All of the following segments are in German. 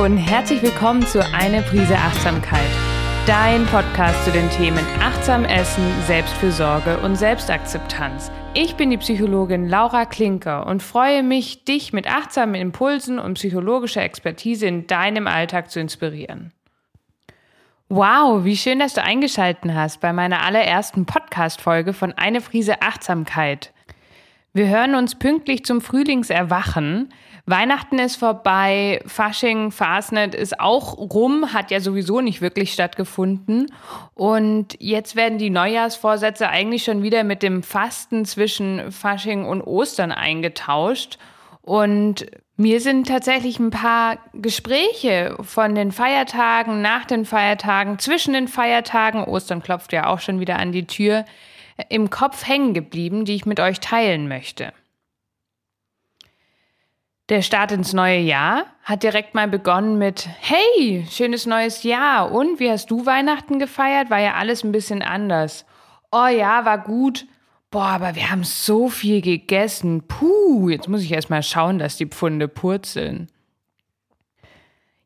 Und herzlich willkommen zu Eine Prise Achtsamkeit. Dein Podcast zu den Themen Achtsam Essen, Selbstfürsorge und Selbstakzeptanz. Ich bin die Psychologin Laura Klinker und freue mich, dich mit achtsamen Impulsen und psychologischer Expertise in deinem Alltag zu inspirieren. Wow, wie schön, dass du eingeschaltet hast bei meiner allerersten Podcast-Folge von Eine Prise Achtsamkeit. Wir hören uns pünktlich zum Frühlingserwachen. Weihnachten ist vorbei, Fasching, Fastnet ist auch rum, hat ja sowieso nicht wirklich stattgefunden. Und jetzt werden die Neujahrsvorsätze eigentlich schon wieder mit dem Fasten zwischen Fasching und Ostern eingetauscht. Und mir sind tatsächlich ein paar Gespräche von den Feiertagen, nach den Feiertagen, zwischen den Feiertagen, Ostern klopft ja auch schon wieder an die Tür, im Kopf hängen geblieben, die ich mit euch teilen möchte. Der Start ins neue Jahr hat direkt mal begonnen mit Hey, schönes neues Jahr. Und wie hast du Weihnachten gefeiert? War ja alles ein bisschen anders. Oh ja, war gut. Boah, aber wir haben so viel gegessen. Puh, jetzt muss ich erst mal schauen, dass die Pfunde purzeln.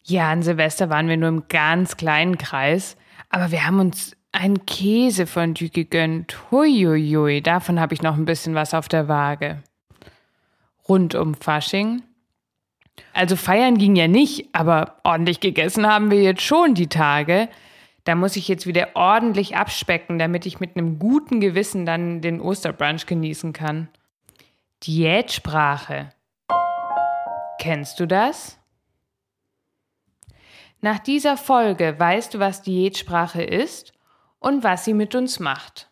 Ja, an Silvester waren wir nur im ganz kleinen Kreis, aber wir haben uns ein Käsefondue gegönnt. Huiuiui, davon habe ich noch ein bisschen was auf der Waage. Rund um Fasching also feiern ging ja nicht, aber ordentlich gegessen haben wir jetzt schon die Tage. Da muss ich jetzt wieder ordentlich abspecken, damit ich mit einem guten Gewissen dann den Osterbrunch genießen kann. Diätsprache. Kennst du das? Nach dieser Folge weißt du, was Diätsprache ist und was sie mit uns macht.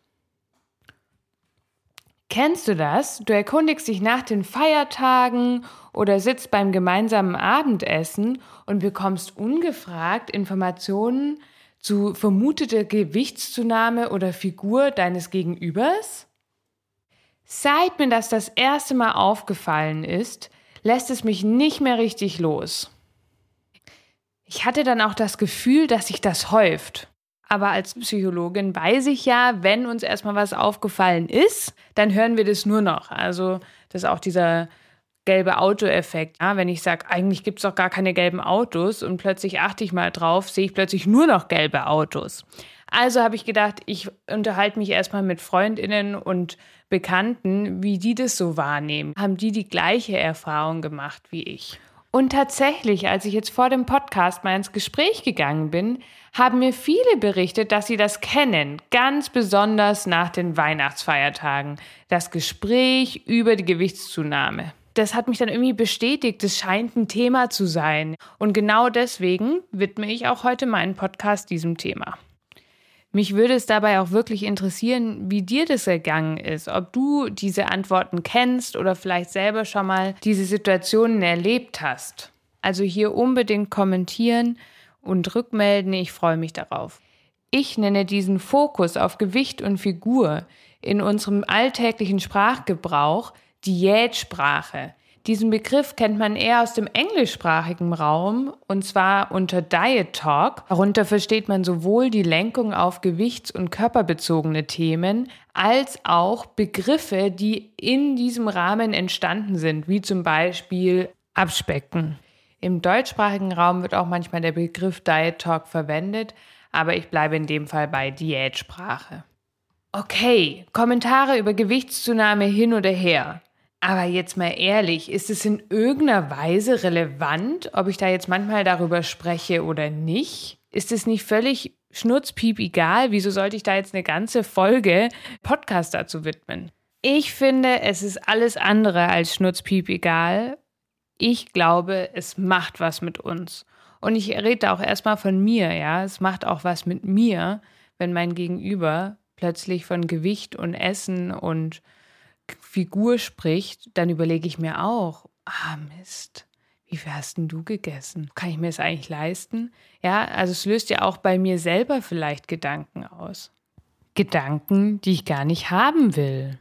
Kennst du das? Du erkundigst dich nach den Feiertagen oder sitzt beim gemeinsamen Abendessen und bekommst ungefragt Informationen zu vermuteter Gewichtszunahme oder Figur deines Gegenübers? Seit mir das das erste Mal aufgefallen ist, lässt es mich nicht mehr richtig los. Ich hatte dann auch das Gefühl, dass sich das häuft. Aber als Psychologin weiß ich ja, wenn uns erstmal was aufgefallen ist, dann hören wir das nur noch. Also das ist auch dieser gelbe Auto-Effekt. Ja, wenn ich sage, eigentlich gibt es doch gar keine gelben Autos und plötzlich achte ich mal drauf, sehe ich plötzlich nur noch gelbe Autos. Also habe ich gedacht, ich unterhalte mich erstmal mit Freundinnen und Bekannten, wie die das so wahrnehmen. Haben die die gleiche Erfahrung gemacht wie ich? Und tatsächlich, als ich jetzt vor dem Podcast mal ins Gespräch gegangen bin, haben mir viele berichtet, dass sie das kennen, ganz besonders nach den Weihnachtsfeiertagen. Das Gespräch über die Gewichtszunahme das hat mich dann irgendwie bestätigt, es scheint ein Thema zu sein. Und genau deswegen widme ich auch heute meinen Podcast diesem Thema. Mich würde es dabei auch wirklich interessieren, wie dir das ergangen ist, ob du diese Antworten kennst oder vielleicht selber schon mal diese Situationen erlebt hast. Also hier unbedingt kommentieren und rückmelden, ich freue mich darauf. Ich nenne diesen Fokus auf Gewicht und Figur in unserem alltäglichen Sprachgebrauch Diätsprache. Diesen Begriff kennt man eher aus dem englischsprachigen Raum und zwar unter Diet Talk. Darunter versteht man sowohl die Lenkung auf gewichts- und körperbezogene Themen als auch Begriffe, die in diesem Rahmen entstanden sind, wie zum Beispiel Abspecken. Im deutschsprachigen Raum wird auch manchmal der Begriff Diet Talk verwendet, aber ich bleibe in dem Fall bei Diätsprache. Okay, Kommentare über Gewichtszunahme hin oder her. Aber jetzt mal ehrlich, ist es in irgendeiner Weise relevant, ob ich da jetzt manchmal darüber spreche oder nicht? Ist es nicht völlig schnurzpiep egal? Wieso sollte ich da jetzt eine ganze Folge Podcast dazu widmen? Ich finde, es ist alles andere als schnurzpiep egal. Ich glaube, es macht was mit uns. Und ich rede auch erstmal von mir, ja. Es macht auch was mit mir, wenn mein Gegenüber plötzlich von Gewicht und Essen und Figur spricht, dann überlege ich mir auch, ah Mist, wie viel hast denn du gegessen? Kann ich mir das eigentlich leisten? Ja, also es löst ja auch bei mir selber vielleicht Gedanken aus. Gedanken, die ich gar nicht haben will.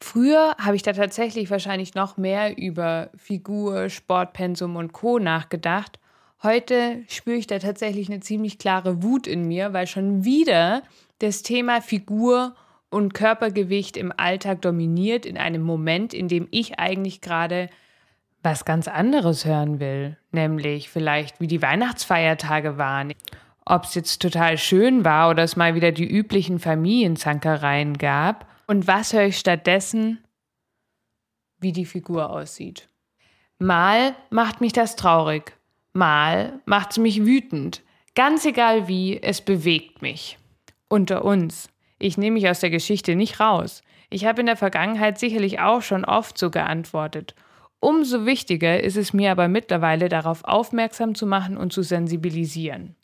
Früher habe ich da tatsächlich wahrscheinlich noch mehr über Figur, Sportpensum und Co nachgedacht. Heute spüre ich da tatsächlich eine ziemlich klare Wut in mir, weil schon wieder das Thema Figur und Körpergewicht im Alltag dominiert in einem Moment, in dem ich eigentlich gerade was ganz anderes hören will, nämlich vielleicht, wie die Weihnachtsfeiertage waren, ob es jetzt total schön war oder es mal wieder die üblichen Familienzankereien gab. Und was höre ich stattdessen? Wie die Figur aussieht. Mal macht mich das traurig, mal macht es mich wütend. Ganz egal wie, es bewegt mich. Unter uns. Ich nehme mich aus der Geschichte nicht raus. Ich habe in der Vergangenheit sicherlich auch schon oft so geantwortet. Umso wichtiger ist es mir aber mittlerweile darauf aufmerksam zu machen und zu sensibilisieren.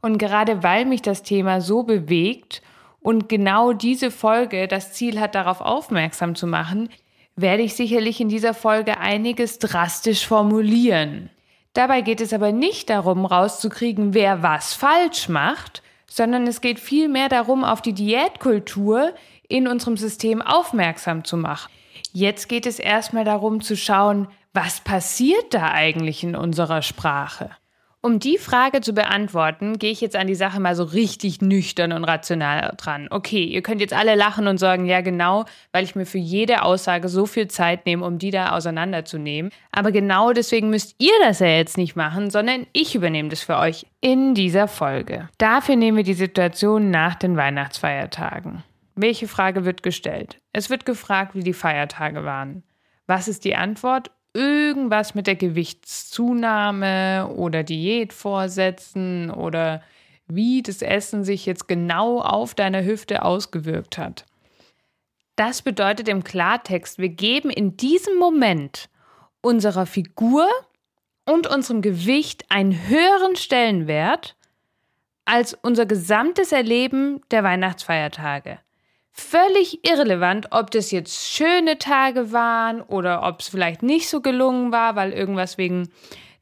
Und gerade weil mich das Thema so bewegt und genau diese Folge das Ziel hat, darauf aufmerksam zu machen, werde ich sicherlich in dieser Folge einiges drastisch formulieren. Dabei geht es aber nicht darum, rauszukriegen, wer was falsch macht, sondern es geht vielmehr darum, auf die Diätkultur in unserem System aufmerksam zu machen. Jetzt geht es erstmal darum zu schauen, was passiert da eigentlich in unserer Sprache? Um die Frage zu beantworten, gehe ich jetzt an die Sache mal so richtig nüchtern und rational dran. Okay, ihr könnt jetzt alle lachen und sagen, ja genau, weil ich mir für jede Aussage so viel Zeit nehme, um die da auseinanderzunehmen. Aber genau deswegen müsst ihr das ja jetzt nicht machen, sondern ich übernehme das für euch in dieser Folge. Dafür nehmen wir die Situation nach den Weihnachtsfeiertagen. Welche Frage wird gestellt? Es wird gefragt, wie die Feiertage waren. Was ist die Antwort? Irgendwas mit der Gewichtszunahme oder Diätvorsätzen oder wie das Essen sich jetzt genau auf deine Hüfte ausgewirkt hat. Das bedeutet im Klartext, wir geben in diesem Moment unserer Figur und unserem Gewicht einen höheren Stellenwert als unser gesamtes Erleben der Weihnachtsfeiertage. Völlig irrelevant, ob das jetzt schöne Tage waren oder ob es vielleicht nicht so gelungen war, weil irgendwas wegen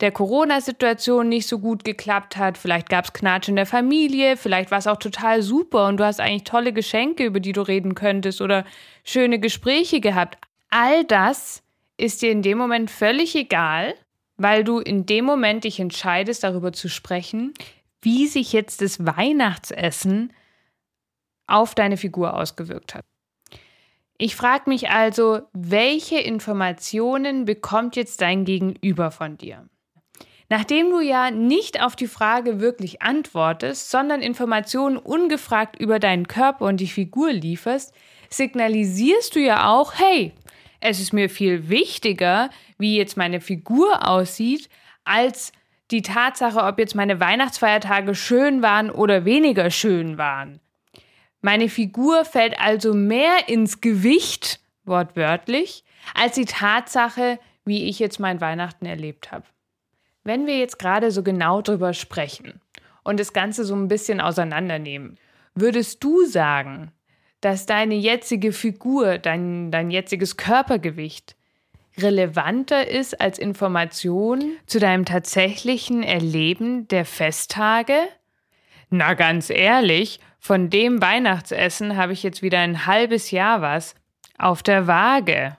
der Corona-Situation nicht so gut geklappt hat. Vielleicht gab es Knatsch in der Familie, vielleicht war es auch total super und du hast eigentlich tolle Geschenke, über die du reden könntest oder schöne Gespräche gehabt. All das ist dir in dem Moment völlig egal, weil du in dem Moment dich entscheidest, darüber zu sprechen, wie sich jetzt das Weihnachtsessen auf deine Figur ausgewirkt hat. Ich frage mich also, welche Informationen bekommt jetzt dein Gegenüber von dir? Nachdem du ja nicht auf die Frage wirklich antwortest, sondern Informationen ungefragt über deinen Körper und die Figur lieferst, signalisierst du ja auch, hey, es ist mir viel wichtiger, wie jetzt meine Figur aussieht, als die Tatsache, ob jetzt meine Weihnachtsfeiertage schön waren oder weniger schön waren. Meine Figur fällt also mehr ins Gewicht, wortwörtlich, als die Tatsache, wie ich jetzt mein Weihnachten erlebt habe. Wenn wir jetzt gerade so genau drüber sprechen und das Ganze so ein bisschen auseinandernehmen, würdest du sagen, dass deine jetzige Figur, dein, dein jetziges Körpergewicht relevanter ist als Information zu deinem tatsächlichen Erleben der Festtage? Na ganz ehrlich, von dem Weihnachtsessen habe ich jetzt wieder ein halbes Jahr was auf der Waage.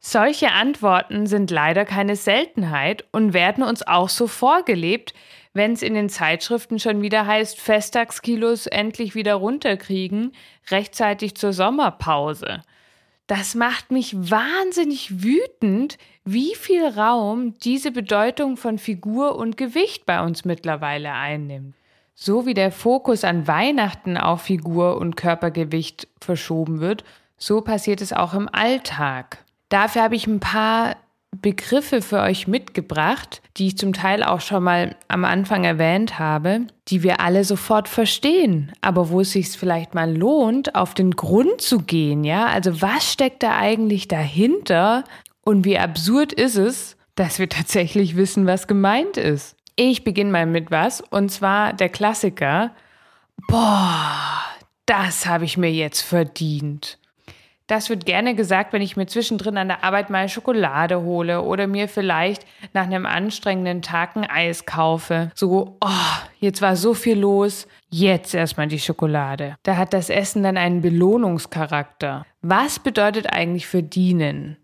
Solche Antworten sind leider keine Seltenheit und werden uns auch so vorgelebt, wenn es in den Zeitschriften schon wieder heißt, Festtagskilos endlich wieder runterkriegen, rechtzeitig zur Sommerpause. Das macht mich wahnsinnig wütend, wie viel Raum diese Bedeutung von Figur und Gewicht bei uns mittlerweile einnimmt. So wie der Fokus an Weihnachten auf Figur und Körpergewicht verschoben wird, so passiert es auch im Alltag. Dafür habe ich ein paar Begriffe für euch mitgebracht, die ich zum Teil auch schon mal am Anfang erwähnt habe, die wir alle sofort verstehen, aber wo es sich vielleicht mal lohnt, auf den Grund zu gehen, ja? Also was steckt da eigentlich dahinter und wie absurd ist es, dass wir tatsächlich wissen, was gemeint ist? Ich beginne mal mit was, und zwar der Klassiker. Boah, das habe ich mir jetzt verdient. Das wird gerne gesagt, wenn ich mir zwischendrin an der Arbeit mal Schokolade hole oder mir vielleicht nach einem anstrengenden Tag ein Eis kaufe. So, oh, jetzt war so viel los, jetzt erstmal die Schokolade. Da hat das Essen dann einen Belohnungscharakter. Was bedeutet eigentlich verdienen?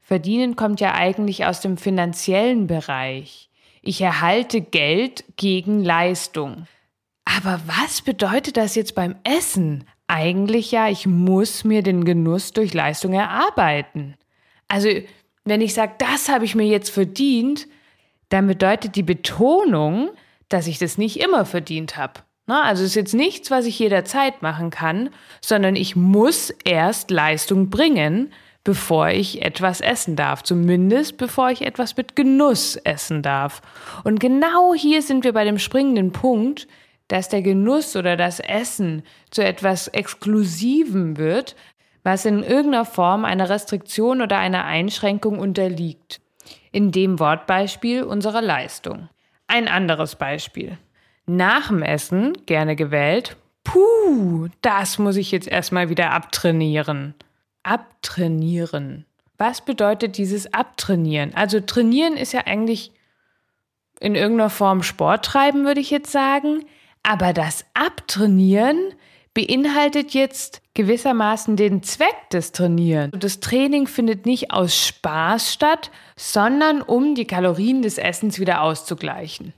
Verdienen kommt ja eigentlich aus dem finanziellen Bereich. Ich erhalte Geld gegen Leistung. Aber was bedeutet das jetzt beim Essen? Eigentlich ja, ich muss mir den Genuss durch Leistung erarbeiten. Also Wenn ich sage, das habe ich mir jetzt verdient, dann bedeutet die Betonung, dass ich das nicht immer verdient habe. Also es ist jetzt nichts, was ich jederzeit machen kann, sondern ich muss erst Leistung bringen, bevor ich etwas essen darf. Zumindest bevor ich etwas mit Genuss essen darf. Und genau hier sind wir bei dem springenden Punkt, dass der Genuss oder das Essen zu etwas Exklusivem wird, was in irgendeiner Form einer Restriktion oder einer Einschränkung unterliegt. In dem Wortbeispiel unserer Leistung. Ein anderes Beispiel. Nach dem Essen, gerne gewählt, puh, das muss ich jetzt erstmal wieder abtrainieren. Abtrainieren. Was bedeutet dieses Abtrainieren? Also trainieren ist ja eigentlich in irgendeiner Form Sport treiben, würde ich jetzt sagen. Aber das Abtrainieren beinhaltet jetzt gewissermaßen den Zweck des Trainierens. Das Training findet nicht aus Spaß statt, sondern um die Kalorien des Essens wieder auszugleichen.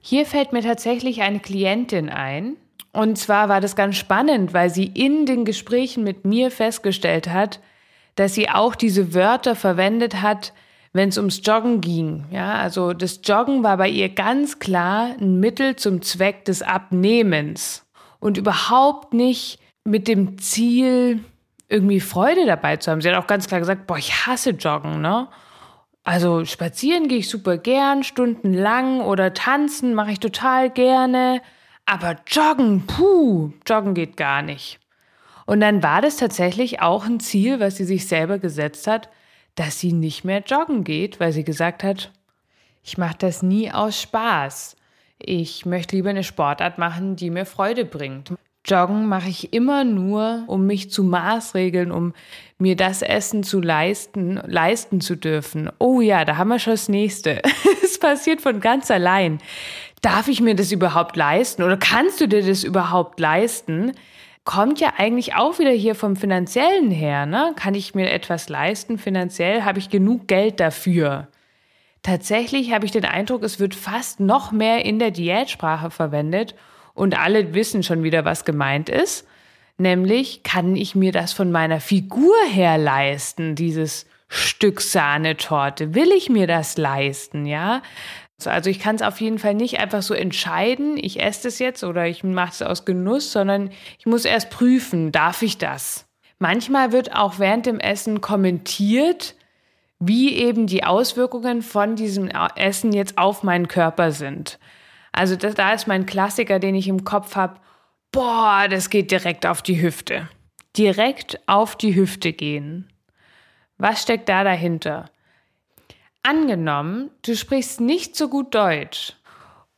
Hier fällt mir tatsächlich eine Klientin ein. Und zwar war das ganz spannend, weil sie in den Gesprächen mit mir festgestellt hat, dass sie auch diese Wörter verwendet hat, wenn es ums Joggen ging. Ja, also das Joggen war bei ihr ganz klar ein Mittel zum Zweck des Abnehmens und überhaupt nicht mit dem Ziel, irgendwie Freude dabei zu haben. Sie hat auch ganz klar gesagt, boah, ich hasse Joggen, ne? Also spazieren gehe ich super gern, stundenlang oder tanzen mache ich total gerne. Aber joggen, puh, joggen geht gar nicht. Und dann war das tatsächlich auch ein Ziel, was sie sich selber gesetzt hat, dass sie nicht mehr joggen geht, weil sie gesagt hat, ich mache das nie aus Spaß. Ich möchte lieber eine Sportart machen, die mir Freude bringt. Joggen mache ich immer nur, um mich zu maßregeln, um mir das Essen zu leisten, leisten zu dürfen. Oh ja, da haben wir schon das nächste. Es passiert von ganz allein. Darf ich mir das überhaupt leisten oder kannst du dir das überhaupt leisten? Kommt ja eigentlich auch wieder hier vom finanziellen her, ne? Kann ich mir etwas leisten finanziell? Habe ich genug Geld dafür? Tatsächlich habe ich den Eindruck, es wird fast noch mehr in der Diätsprache verwendet und alle wissen schon wieder, was gemeint ist. Nämlich, kann ich mir das von meiner Figur her leisten, dieses Stück Sahnetorte? Will ich mir das leisten, ja? Also ich kann es auf jeden Fall nicht einfach so entscheiden, ich esse es jetzt oder ich mache es aus Genuss, sondern ich muss erst prüfen, darf ich das? Manchmal wird auch während dem Essen kommentiert, wie eben die Auswirkungen von diesem Essen jetzt auf meinen Körper sind. Also das, da ist mein Klassiker, den ich im Kopf habe. Boah, das geht direkt auf die Hüfte. Direkt auf die Hüfte gehen. Was steckt da dahinter? Angenommen, du sprichst nicht so gut Deutsch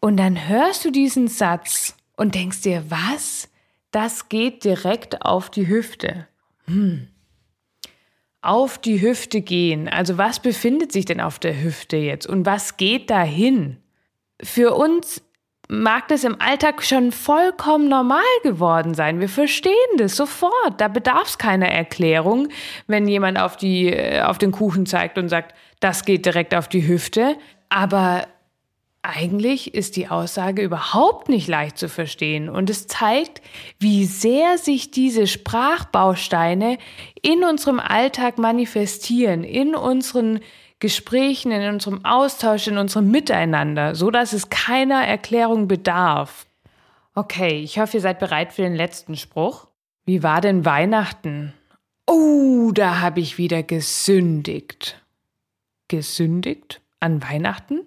und dann hörst du diesen Satz und denkst dir, was? Das geht direkt auf die Hüfte. Hm. Auf die Hüfte gehen. Also was befindet sich denn auf der Hüfte jetzt und was geht dahin? für uns mag das im Alltag schon vollkommen normal geworden sein. Wir verstehen das sofort. Da bedarf es keiner Erklärung, wenn jemand auf, die, äh, auf den Kuchen zeigt und sagt, das geht direkt auf die Hüfte. Aber eigentlich ist die Aussage überhaupt nicht leicht zu verstehen und es zeigt, wie sehr sich diese Sprachbausteine in unserem Alltag manifestieren, in unseren Gesprächen, in unserem Austausch, in unserem Miteinander, so dass es keiner Erklärung bedarf. Okay, ich hoffe, ihr seid bereit für den letzten Spruch. Wie war denn Weihnachten? Oh, da habe ich wieder gesündigt. Gesündigt? An Weihnachten?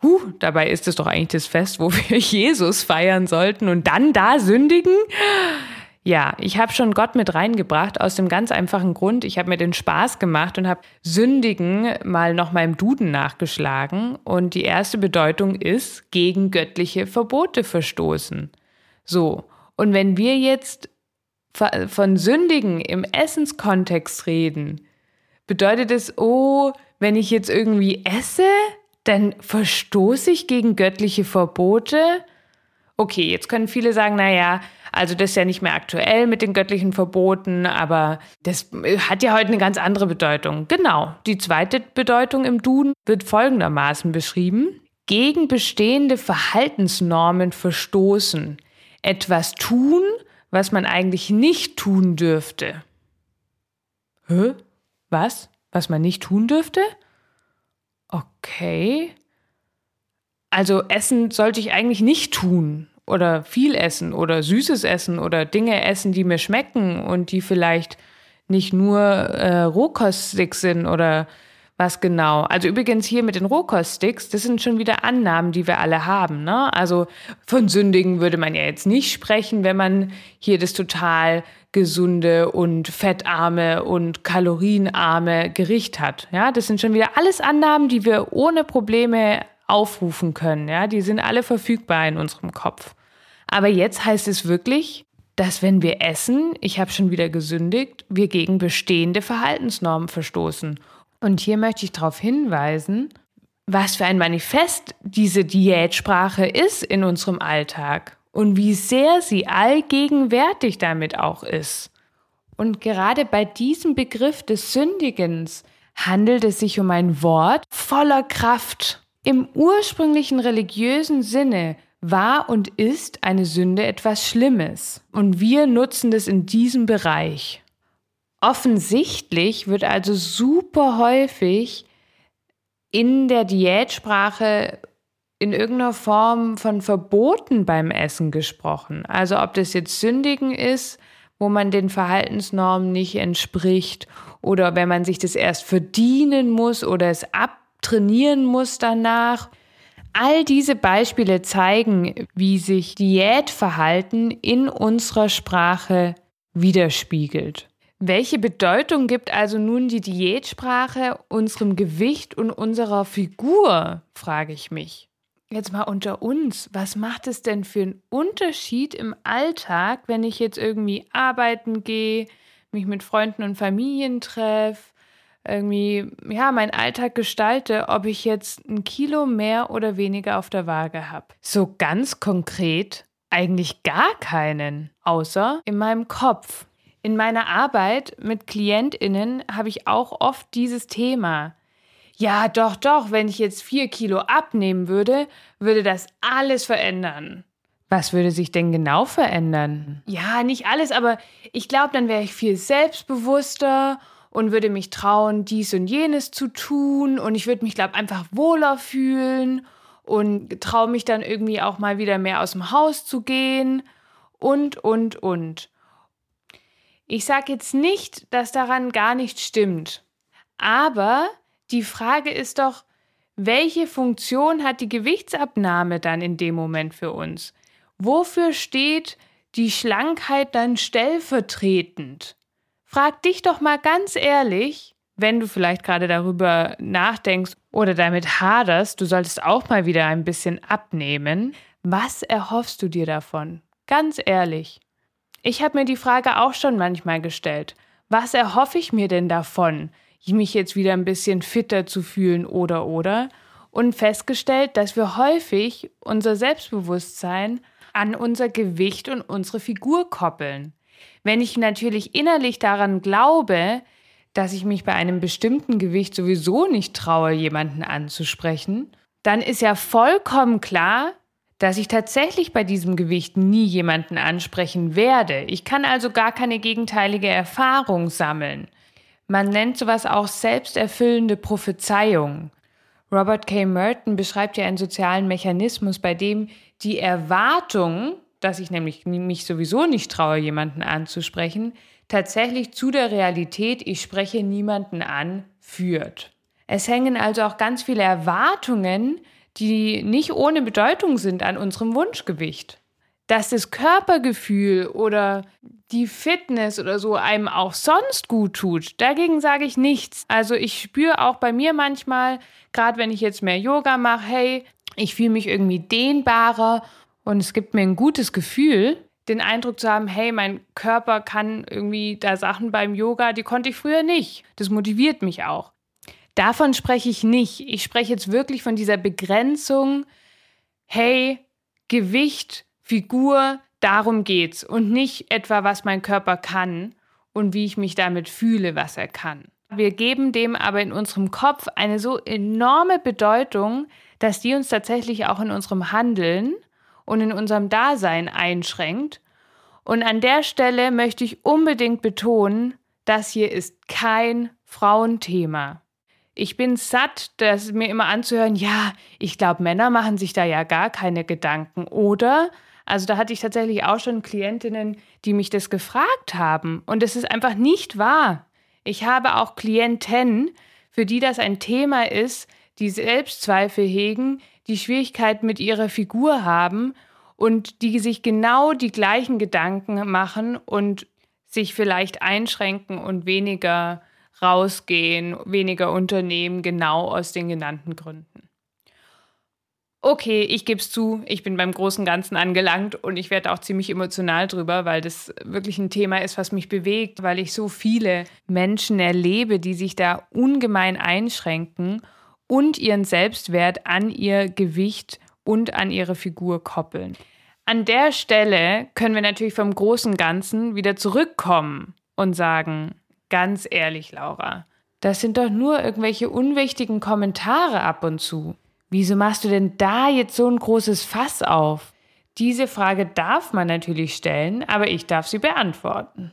Huh, dabei ist es doch eigentlich das Fest, wo wir Jesus feiern sollten und dann da sündigen? Ja, ich habe schon Gott mit reingebracht aus dem ganz einfachen Grund, ich habe mir den Spaß gemacht und habe Sündigen mal noch im Duden nachgeschlagen und die erste Bedeutung ist gegen göttliche Verbote verstoßen. So, und wenn wir jetzt von Sündigen im Essenskontext reden, bedeutet es, oh, wenn ich jetzt irgendwie esse, dann verstoße ich gegen göttliche Verbote? Okay, jetzt können viele sagen, na ja, also das ist ja nicht mehr aktuell mit den göttlichen Verboten, aber das hat ja heute eine ganz andere Bedeutung. Genau, die zweite Bedeutung im Duden wird folgendermaßen beschrieben. Gegen bestehende Verhaltensnormen verstoßen. Etwas tun, was man eigentlich nicht tun dürfte. Hä? Was? was man nicht tun dürfte? Okay. Also essen sollte ich eigentlich nicht tun oder viel essen oder süßes Essen oder Dinge essen, die mir schmecken und die vielleicht nicht nur äh, rohkostig sind oder was genau. Also übrigens hier mit den Rohkoststicks, das sind schon wieder Annahmen, die wir alle haben. Ne? Also von Sündigen würde man ja jetzt nicht sprechen, wenn man hier das total gesunde und fettarme und kalorienarme Gericht hat. Ja, das sind schon wieder alles Annahmen, die wir ohne Probleme aufrufen können. Ja, die sind alle verfügbar in unserem Kopf. Aber jetzt heißt es wirklich, dass wenn wir essen, ich habe schon wieder gesündigt, wir gegen bestehende Verhaltensnormen verstoßen. Und hier möchte ich darauf hinweisen, was für ein Manifest diese Diätsprache ist in unserem Alltag und wie sehr sie allgegenwärtig damit auch ist. Und gerade bei diesem Begriff des Sündigens handelt es sich um ein Wort voller Kraft. Im ursprünglichen religiösen Sinne war und ist eine Sünde etwas Schlimmes. Und wir nutzen das in diesem Bereich. Offensichtlich wird also super häufig in der Diätsprache in irgendeiner Form von Verboten beim Essen gesprochen. Also ob das jetzt Sündigen ist, wo man den Verhaltensnormen nicht entspricht oder wenn man sich das erst verdienen muss oder es abtrainieren muss danach. All diese Beispiele zeigen, wie sich Diätverhalten in unserer Sprache widerspiegelt. Welche Bedeutung gibt also nun die Diätsprache unserem Gewicht und unserer Figur, frage ich mich. Jetzt mal unter uns, was macht es denn für einen Unterschied im Alltag, wenn ich jetzt irgendwie arbeiten gehe, mich mit Freunden und Familien treffe, irgendwie, ja, meinen Alltag gestalte, ob ich jetzt ein Kilo mehr oder weniger auf der Waage habe. So ganz konkret eigentlich gar keinen, außer in meinem Kopf. In meiner Arbeit mit KlientInnen habe ich auch oft dieses Thema. Ja, doch, doch, wenn ich jetzt vier Kilo abnehmen würde, würde das alles verändern. Was würde sich denn genau verändern? Ja, nicht alles, aber ich glaube, dann wäre ich viel selbstbewusster und würde mich trauen, dies und jenes zu tun und ich würde mich, glaube einfach wohler fühlen und traue mich dann irgendwie auch mal wieder mehr aus dem Haus zu gehen und, und, und. Ich sage jetzt nicht, dass daran gar nichts stimmt, aber die Frage ist doch, welche Funktion hat die Gewichtsabnahme dann in dem Moment für uns? Wofür steht die Schlankheit dann stellvertretend? Frag dich doch mal ganz ehrlich, wenn du vielleicht gerade darüber nachdenkst oder damit haderst, du solltest auch mal wieder ein bisschen abnehmen. Was erhoffst du dir davon? Ganz ehrlich. Ich habe mir die Frage auch schon manchmal gestellt. Was erhoffe ich mir denn davon, mich jetzt wieder ein bisschen fitter zu fühlen oder oder? Und festgestellt, dass wir häufig unser Selbstbewusstsein an unser Gewicht und unsere Figur koppeln. Wenn ich natürlich innerlich daran glaube, dass ich mich bei einem bestimmten Gewicht sowieso nicht traue, jemanden anzusprechen, dann ist ja vollkommen klar, dass ich tatsächlich bei diesem Gewicht nie jemanden ansprechen werde. Ich kann also gar keine gegenteilige Erfahrung sammeln. Man nennt sowas auch selbsterfüllende Prophezeiung. Robert K. Merton beschreibt ja einen sozialen Mechanismus, bei dem die Erwartung dass ich nämlich mich sowieso nicht traue, jemanden anzusprechen, tatsächlich zu der Realität, ich spreche niemanden an, führt. Es hängen also auch ganz viele Erwartungen, die nicht ohne Bedeutung sind an unserem Wunschgewicht. Dass das Körpergefühl oder die Fitness oder so einem auch sonst gut tut, dagegen sage ich nichts. Also ich spüre auch bei mir manchmal, gerade wenn ich jetzt mehr Yoga mache, hey, ich fühle mich irgendwie dehnbarer und es gibt mir ein gutes Gefühl, den Eindruck zu haben, hey, mein Körper kann irgendwie da Sachen beim Yoga, die konnte ich früher nicht. Das motiviert mich auch. Davon spreche ich nicht. Ich spreche jetzt wirklich von dieser Begrenzung, hey, Gewicht, Figur, darum geht's und nicht etwa, was mein Körper kann und wie ich mich damit fühle, was er kann. Wir geben dem aber in unserem Kopf eine so enorme Bedeutung, dass die uns tatsächlich auch in unserem Handeln und in unserem Dasein einschränkt. Und an der Stelle möchte ich unbedingt betonen, das hier ist kein Frauenthema. Ich bin satt, das mir immer anzuhören, ja, ich glaube, Männer machen sich da ja gar keine Gedanken. Oder, also da hatte ich tatsächlich auch schon Klientinnen, die mich das gefragt haben. Und es ist einfach nicht wahr. Ich habe auch Klienten, für die das ein Thema ist, die Selbstzweifel hegen, die Schwierigkeiten mit ihrer Figur haben und die sich genau die gleichen Gedanken machen und sich vielleicht einschränken und weniger rausgehen, weniger unternehmen, genau aus den genannten Gründen. Okay, ich gebe es zu, ich bin beim großen Ganzen angelangt und ich werde auch ziemlich emotional drüber, weil das wirklich ein Thema ist, was mich bewegt, weil ich so viele Menschen erlebe, die sich da ungemein einschränken und ihren Selbstwert an ihr Gewicht und an ihre Figur koppeln. An der Stelle können wir natürlich vom großen Ganzen wieder zurückkommen und sagen, Ganz ehrlich, Laura, das sind doch nur irgendwelche unwichtigen Kommentare ab und zu. Wieso machst du denn da jetzt so ein großes Fass auf? Diese Frage darf man natürlich stellen, aber ich darf sie beantworten.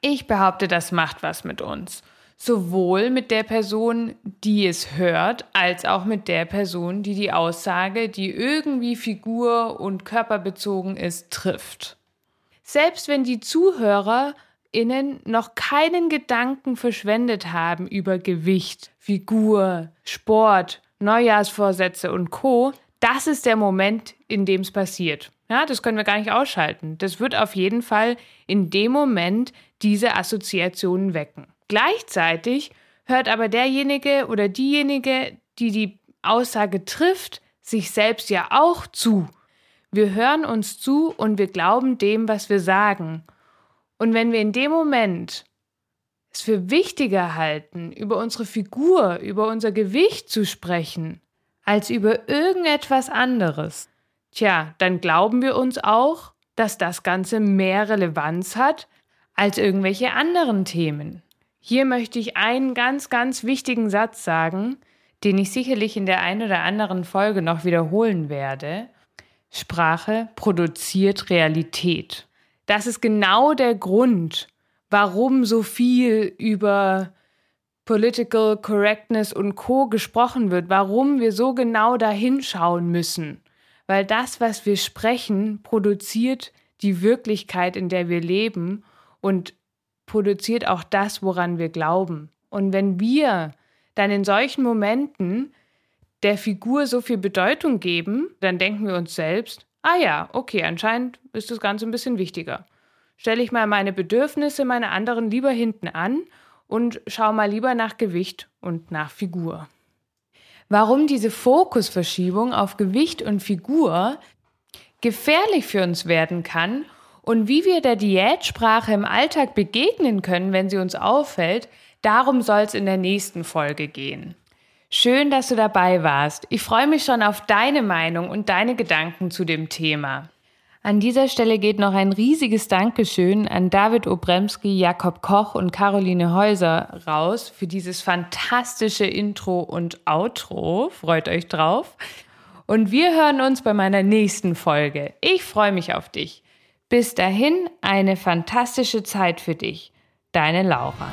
Ich behaupte, das macht was mit uns. Sowohl mit der Person, die es hört, als auch mit der Person, die die Aussage, die irgendwie figur- und körperbezogen ist, trifft. Selbst wenn die Zuhörer innen noch keinen Gedanken verschwendet haben über Gewicht, Figur, Sport, Neujahrsvorsätze und Co., das ist der Moment, in dem es passiert. Ja, das können wir gar nicht ausschalten. Das wird auf jeden Fall in dem Moment diese Assoziationen wecken. Gleichzeitig hört aber derjenige oder diejenige, die die Aussage trifft, sich selbst ja auch zu. Wir hören uns zu und wir glauben dem, was wir sagen. Und wenn wir in dem Moment es für wichtiger halten, über unsere Figur, über unser Gewicht zu sprechen, als über irgendetwas anderes, tja, dann glauben wir uns auch, dass das Ganze mehr Relevanz hat als irgendwelche anderen Themen. Hier möchte ich einen ganz, ganz wichtigen Satz sagen, den ich sicherlich in der einen oder anderen Folge noch wiederholen werde. Sprache produziert Realität. Das ist genau der Grund, warum so viel über Political Correctness und Co gesprochen wird, warum wir so genau dahin schauen müssen. Weil das, was wir sprechen, produziert die Wirklichkeit, in der wir leben und produziert auch das, woran wir glauben. Und wenn wir dann in solchen Momenten der Figur so viel Bedeutung geben, dann denken wir uns selbst, ah ja, okay, anscheinend ist das Ganze ein bisschen wichtiger. Stelle ich mal meine Bedürfnisse meine anderen lieber hinten an und schaue mal lieber nach Gewicht und nach Figur. Warum diese Fokusverschiebung auf Gewicht und Figur gefährlich für uns werden kann und wie wir der Diätsprache im Alltag begegnen können, wenn sie uns auffällt, darum soll es in der nächsten Folge gehen. Schön, dass du dabei warst. Ich freue mich schon auf deine Meinung und deine Gedanken zu dem Thema. An dieser Stelle geht noch ein riesiges Dankeschön an David Obremski, Jakob Koch und Caroline Häuser raus für dieses fantastische Intro und Outro. Freut euch drauf. Und wir hören uns bei meiner nächsten Folge. Ich freue mich auf dich. Bis dahin eine fantastische Zeit für dich. Deine Laura.